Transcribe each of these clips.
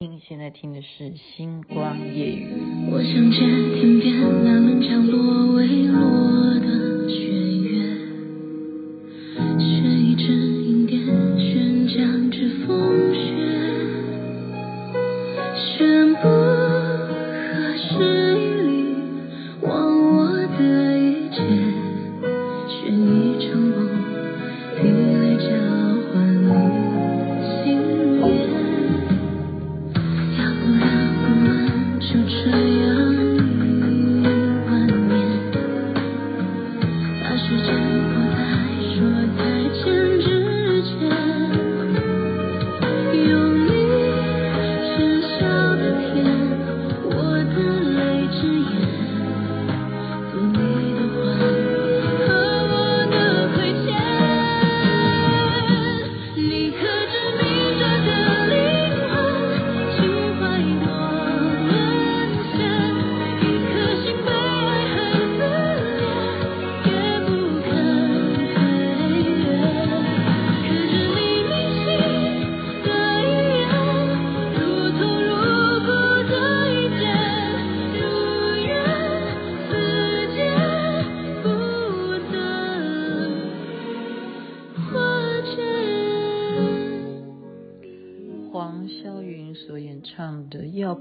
您现在听的是《星光夜语》。我想借天边那轮降落未落的雪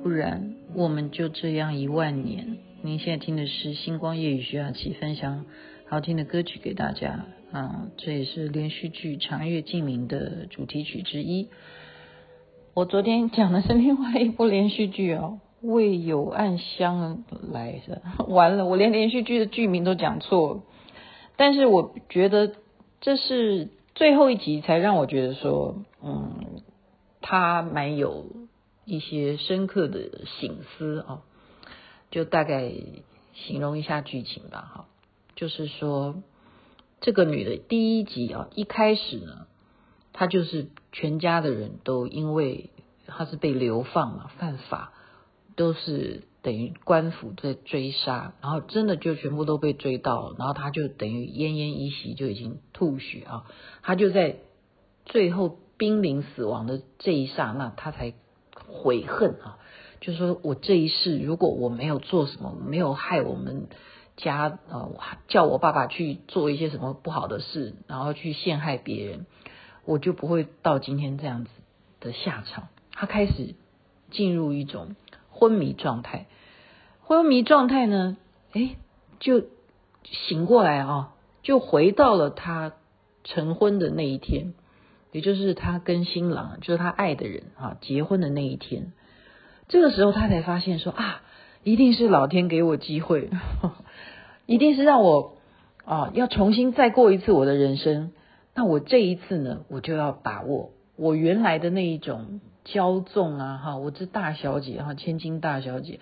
不然我们就这样一万年。您现在听的是星光夜雨徐雅琪分享好听的歌曲给大家啊，这也是连续剧《长月烬明》的主题曲之一。我昨天讲的是另外一部连续剧哦，《为有暗香来的》，完了，我连连续剧的剧名都讲错了。但是我觉得这是最后一集才让我觉得说，嗯，他蛮有。一些深刻的醒思啊，就大概形容一下剧情吧哈，就是说这个女的第一集啊，一开始呢，她就是全家的人都因为她是被流放嘛，犯法，都是等于官府在追杀，然后真的就全部都被追到，然后她就等于奄奄一息，就已经吐血啊，她就在最后濒临死亡的这一刹那，她才。悔恨啊，就是说我这一世如果我没有做什么，没有害我们家呃，叫我爸爸去做一些什么不好的事，然后去陷害别人，我就不会到今天这样子的下场。他开始进入一种昏迷状态，昏迷状态呢，诶，就醒过来啊，就回到了他成婚的那一天。也就是他跟新郎，就是他爱的人啊，结婚的那一天，这个时候他才发现说啊，一定是老天给我机会，一定是让我啊要重新再过一次我的人生。那我这一次呢，我就要把握我原来的那一种骄纵啊，哈，我这大小姐哈，千金大小姐，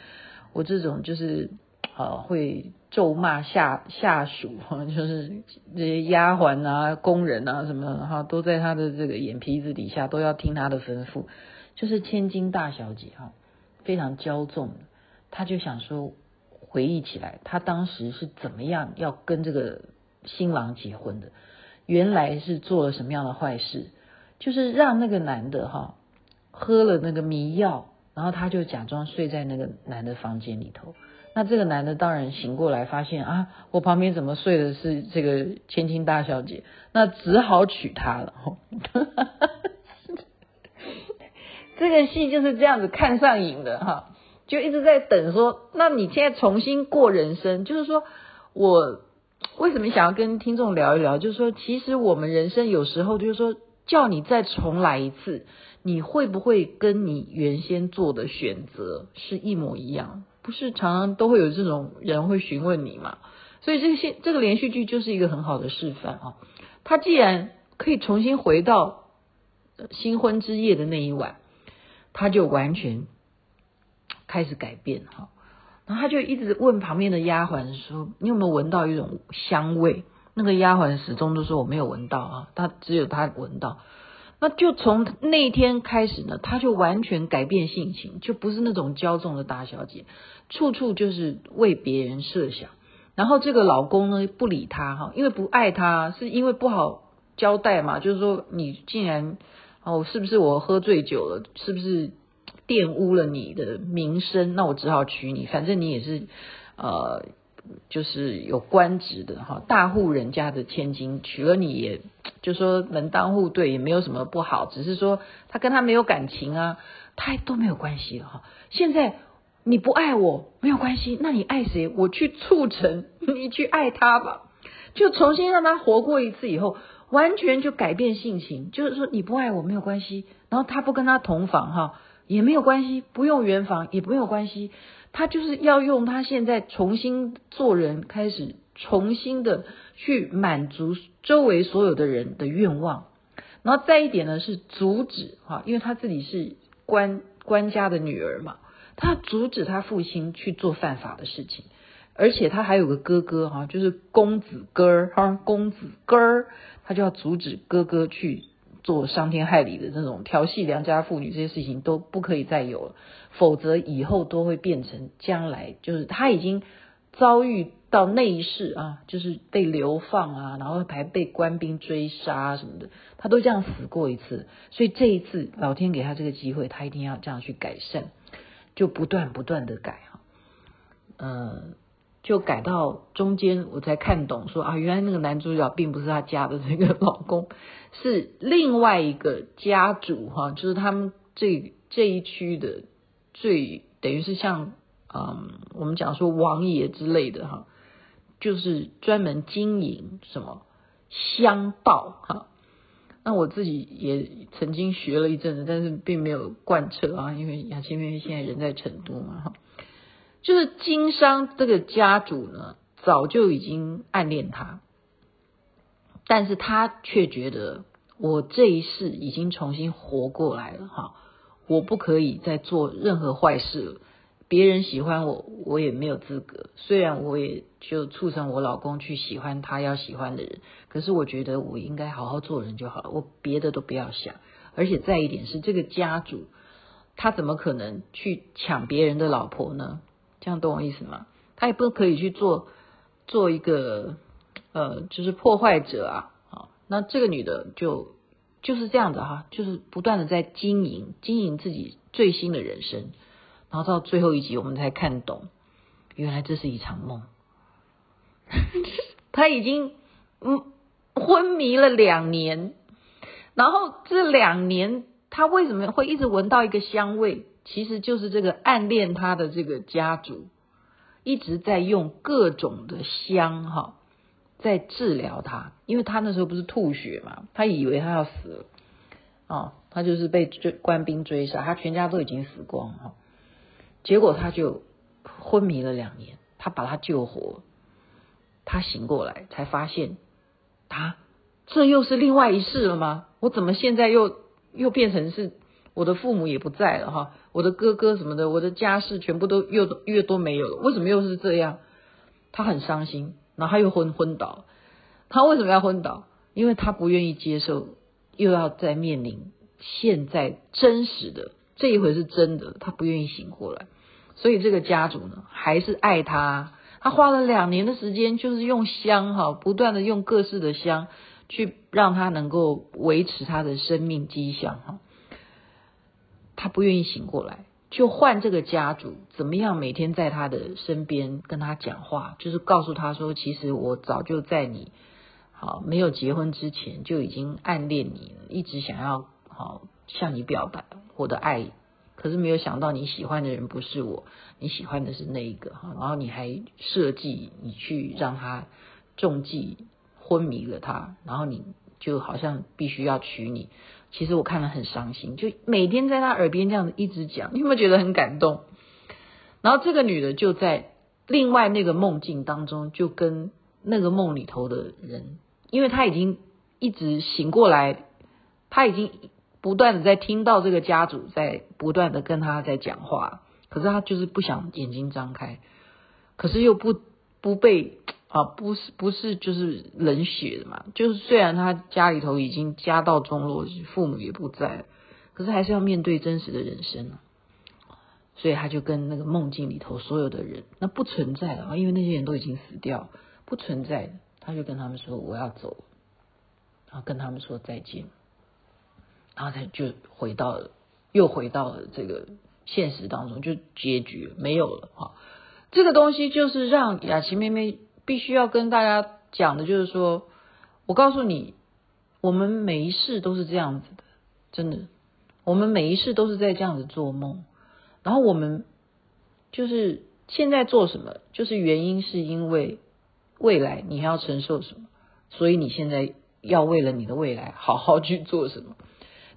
我这种就是。呃，会咒骂下下属，就是这些丫鬟啊、工人啊什么的哈，都在他的这个眼皮子底下，都要听他的吩咐，就是千金大小姐哈，非常骄纵。他就想说，回忆起来，他当时是怎么样要跟这个新郎结婚的？原来是做了什么样的坏事？就是让那个男的哈喝了那个迷药，然后他就假装睡在那个男的房间里头。那这个男的当然醒过来，发现啊，我旁边怎么睡的是这个千金大小姐，那只好娶她了。这个戏就是这样子看上瘾的哈，就一直在等说，那你现在重新过人生，就是说我为什么想要跟听众聊一聊，就是说其实我们人生有时候就是说叫你再重来一次，你会不会跟你原先做的选择是一模一样？不是常常都会有这种人会询问你嘛？所以这些这个连续剧就是一个很好的示范啊。他既然可以重新回到新婚之夜的那一晚，他就完全开始改变哈。然后他就一直问旁边的丫鬟说：“你有没有闻到一种香味？”那个丫鬟始终都说：“我没有闻到啊。”他只有他闻到。那就从那天开始呢，她就完全改变性情，就不是那种骄纵的大小姐，处处就是为别人设想。然后这个老公呢，不理她哈，因为不爱她，是因为不好交代嘛。就是说，你竟然哦，是不是我喝醉酒了？是不是玷污了你的名声，那我只好娶你，反正你也是呃，就是有官职的哈，大户人家的千金，娶了你也就说门当户对，也没有什么不好，只是说他跟他没有感情啊，他都没有关系了哈。现在你不爱我没有关系，那你爱谁？我去促成你去爱他吧，就重新让他活过一次以后。完全就改变性情，就是说你不爱我没有关系，然后他不跟他同房哈也没有关系，不用圆房也没有关系，他就是要用他现在重新做人，开始重新的去满足周围所有的人的愿望，然后再一点呢是阻止哈，因为他自己是官官家的女儿嘛，他阻止他父亲去做犯法的事情。而且他还有个哥哥哈，就是公子哥儿哈，公子哥儿，他就要阻止哥哥去做伤天害理的那种调戏良家妇女，这些事情都不可以再有了，否则以后都会变成将来就是他已经遭遇到那一世啊，就是被流放啊，然后还被官兵追杀什么的，他都这样死过一次，所以这一次老天给他这个机会，他一定要这样去改善，就不断不断的改哈，嗯。就改到中间，我才看懂说啊，原来那个男主角并不是他家的那个老公，是另外一个家主哈，就是他们这这一区的最等于是像嗯，我们讲说王爷之类的哈，就是专门经营什么香道哈。那我自己也曾经学了一阵子，但是并没有贯彻啊，因为雅琪妹妹现在人在成都嘛哈。就是经商这个家主呢，早就已经暗恋他，但是他却觉得我这一世已经重新活过来了哈，我不可以再做任何坏事了。别人喜欢我，我也没有资格。虽然我也就促成我老公去喜欢他要喜欢的人，可是我觉得我应该好好做人就好了，我别的都不要想。而且再一点是，这个家主他怎么可能去抢别人的老婆呢？这样懂我意思吗？他也不可以去做做一个呃，就是破坏者啊。好，那这个女的就就是这样的哈，就是不断的在经营经营自己最新的人生，然后到最后一集我们才看懂，原来这是一场梦。他已经嗯昏迷了两年，然后这两年他为什么会一直闻到一个香味？其实就是这个暗恋他的这个家族，一直在用各种的香哈，在治疗他，因为他那时候不是吐血嘛，他以为他要死了，啊，他就是被追官兵追杀，他全家都已经死光哈，结果他就昏迷了两年，他把他救活，他醒过来才发现，他这又是另外一世了吗？我怎么现在又又变成是？我的父母也不在了哈，我的哥哥什么的，我的家世全部都越越多没有了。为什么又是这样？他很伤心，然后他又昏昏倒。他为什么要昏倒？因为他不愿意接受，又要再面临现在真实的这一回是真的，他不愿意醒过来。所以这个家族呢，还是爱他。他花了两年的时间，就是用香哈，不断的用各式的香，去让他能够维持他的生命迹象哈。他不愿意醒过来，就换这个家族怎么样？每天在他的身边跟他讲话，就是告诉他说：“其实我早就在你好没有结婚之前就已经暗恋你了，一直想要好向你表白我的爱，可是没有想到你喜欢的人不是我，你喜欢的是那一个哈，然后你还设计你去让他中计昏迷了他，然后你就好像必须要娶你。”其实我看了很伤心，就每天在他耳边这样子一直讲，你有没有觉得很感动？然后这个女的就在另外那个梦境当中，就跟那个梦里头的人，因为她已经一直醒过来，她已经不断的在听到这个家主在不断的跟她在讲话，可是她就是不想眼睛张开，可是又不不被。啊，不是不是，就是冷血的嘛。就是虽然他家里头已经家道中落，父母也不在，可是还是要面对真实的人生。所以他就跟那个梦境里头所有的人，那不存在的啊，因为那些人都已经死掉，不存在的。他就跟他们说：“我要走。”然后跟他们说再见，然后他就回到了，又回到了这个现实当中就结局，没有了哈。这个东西就是让雅琪妹妹必须要跟大家讲的，就是说，我告诉你，我们每一世都是这样子的，真的，我们每一世都是在这样子做梦，然后我们就是现在做什么，就是原因是因为未来你还要承受什么，所以你现在要为了你的未来好好去做什么。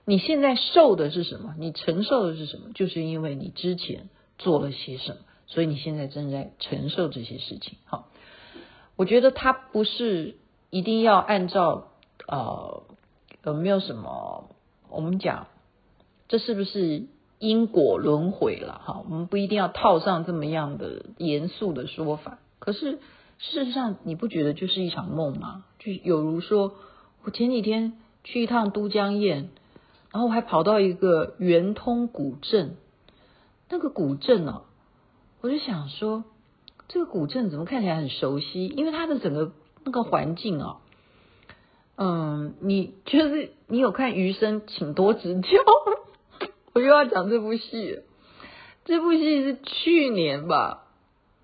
你现在受的是什么？你承受的是什么？就是因为你之前做了些什么，所以你现在正在承受这些事情。好，我觉得它不是一定要按照呃有没有什么我们讲这是不是因果轮回了？哈，我们不一定要套上这么样的严肃的说法。可是事实上，你不觉得就是一场梦吗？就有如说，我前几天去一趟都江堰。然后我还跑到一个圆通古镇，那个古镇哦，我就想说，这个古镇怎么看起来很熟悉？因为它的整个那个环境哦，嗯，你就是你有看《余生，请多指教》，我又要讲这部戏，这部戏是去年吧？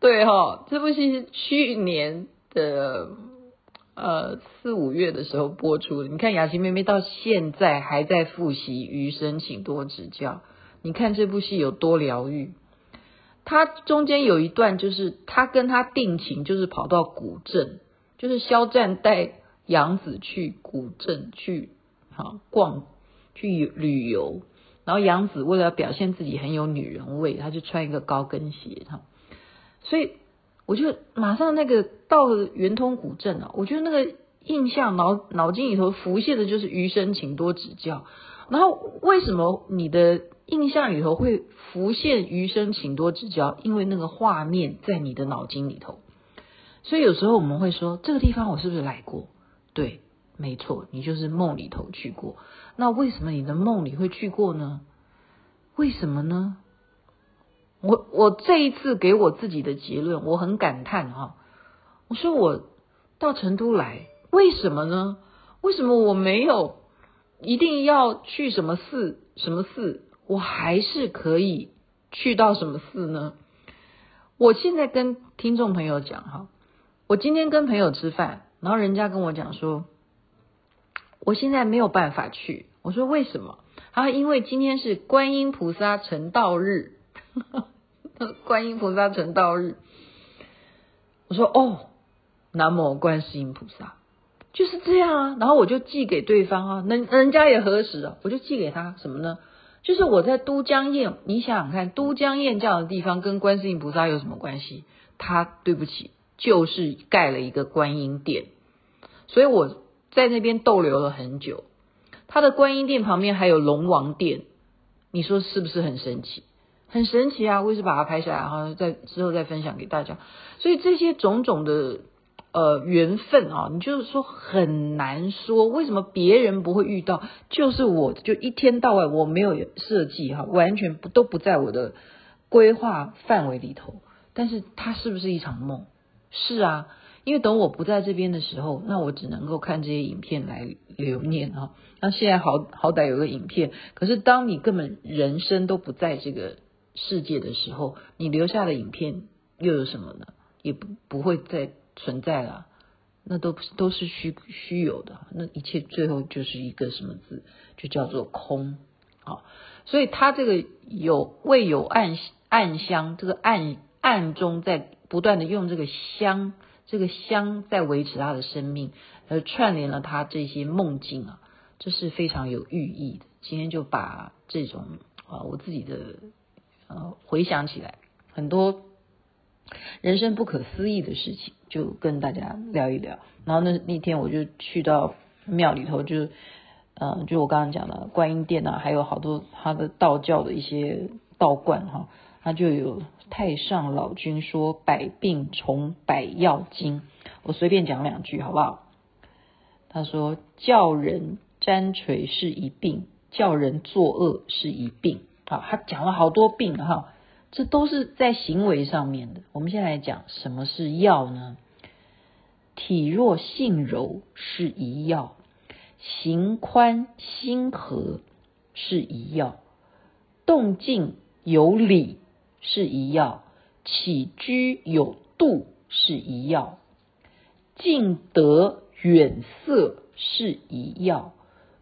对哈、哦，这部戏是去年的。呃，四五月的时候播出的。你看雅琪妹妹到现在还在复习《余生，请多指教》。你看这部戏有多疗愈。他中间有一段，就是他跟他定情，就是跑到古镇，就是肖战带杨紫去古镇去哈逛去旅游，然后杨紫为了表现自己很有女人味，他就穿一个高跟鞋哈，所以。我就马上那个到了圆通古镇啊，我觉得那个印象脑脑筋里头浮现的就是余生，请多指教。然后为什么你的印象里头会浮现余生，请多指教？因为那个画面在你的脑筋里头。所以有时候我们会说，这个地方我是不是来过？对，没错，你就是梦里头去过。那为什么你的梦里会去过呢？为什么呢？我我这一次给我自己的结论，我很感叹哈。我说我到成都来，为什么呢？为什么我没有一定要去什么寺什么寺，我还是可以去到什么寺呢？我现在跟听众朋友讲哈，我今天跟朋友吃饭，然后人家跟我讲说，我现在没有办法去。我说为什么？他说因为今天是观音菩萨成道日。观音菩萨成道日，我说哦，南无观世音菩萨，就是这样啊。然后我就寄给对方啊，人人家也核实啊，我就寄给他什么呢？就是我在都江堰，你想想看，都江堰这样的地方跟观世音菩萨有什么关系？他对不起，就是盖了一个观音殿，所以我在那边逗留了很久。他的观音殿旁边还有龙王殿，你说是不是很神奇？很神奇啊！我也是把它拍下来，然后在之后再分享给大家。所以这些种种的呃缘分啊，你就是说很难说，为什么别人不会遇到，就是我就一天到晚我没有设计哈，完全不都不在我的规划范围里头。但是它是不是一场梦？是啊，因为等我不在这边的时候，那我只能够看这些影片来留念啊。那现在好好歹有个影片，可是当你根本人生都不在这个。世界的时候，你留下的影片又有什么呢？也不不会再存在了，那都都是虚虚有的，那一切最后就是一个什么字，就叫做空。好，所以他这个有未有暗暗香，这个暗暗中在不断的用这个香，这个香在维持他的生命，而串联了他这些梦境啊，这是非常有寓意的。今天就把这种啊，我自己的。呃，回想起来，很多人生不可思议的事情，就跟大家聊一聊。然后那那天我就去到庙里头就，嗯，就我刚刚讲的观音殿啊，还有好多他的道教的一些道观哈，他就有太上老君说百病从百药经，我随便讲两句好不好？他说叫人沾锤是一病，叫人作恶是一病。好，他讲了好多病哈，这都是在行为上面的。我们现在来讲什么是药呢？体弱性柔是一药，行宽心和是一药，动静有理是一要，起居有度是一要，敬德远色是一要，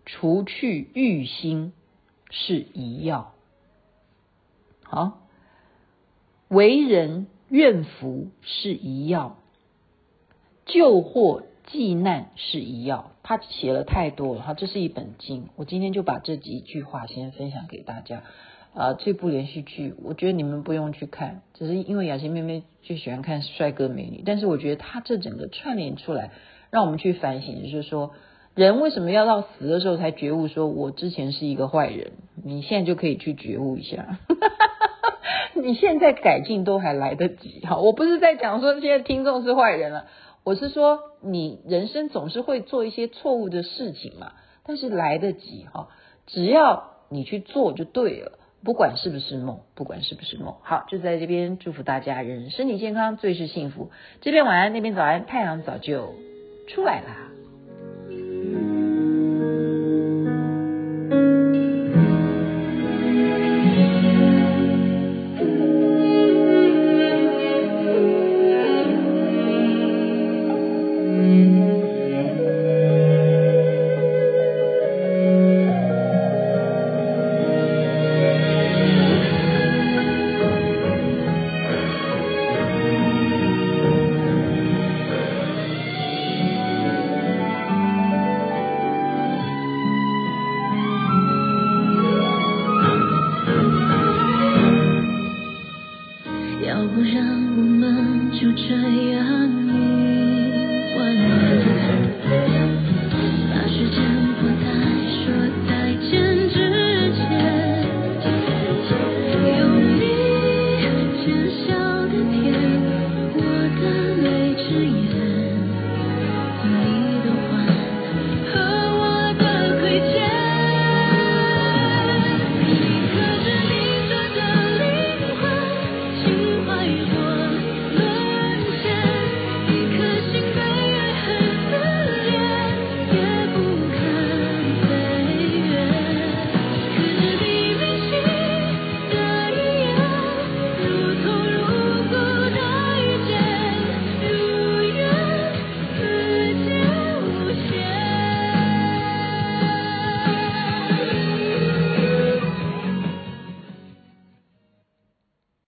除去欲心是一要。好，为人愿福是一要，救祸济难是一要。他写了太多了，哈，这是一本经。我今天就把这几句话先分享给大家。啊、这部连续剧，我觉得你们不用去看，只是因为雅欣妹妹就喜欢看帅哥美女。但是我觉得他这整个串联出来，让我们去反省，就是说，人为什么要到死的时候才觉悟，说我之前是一个坏人？你现在就可以去觉悟一下。你现在改进都还来得及哈，我不是在讲说现在听众是坏人了，我是说你人生总是会做一些错误的事情嘛，但是来得及哈，只要你去做就对了，不管是不是梦，不管是不是梦，好，就在这边祝福大家人身体健康，最是幸福。这边晚安，那边早安，太阳早就出来啦。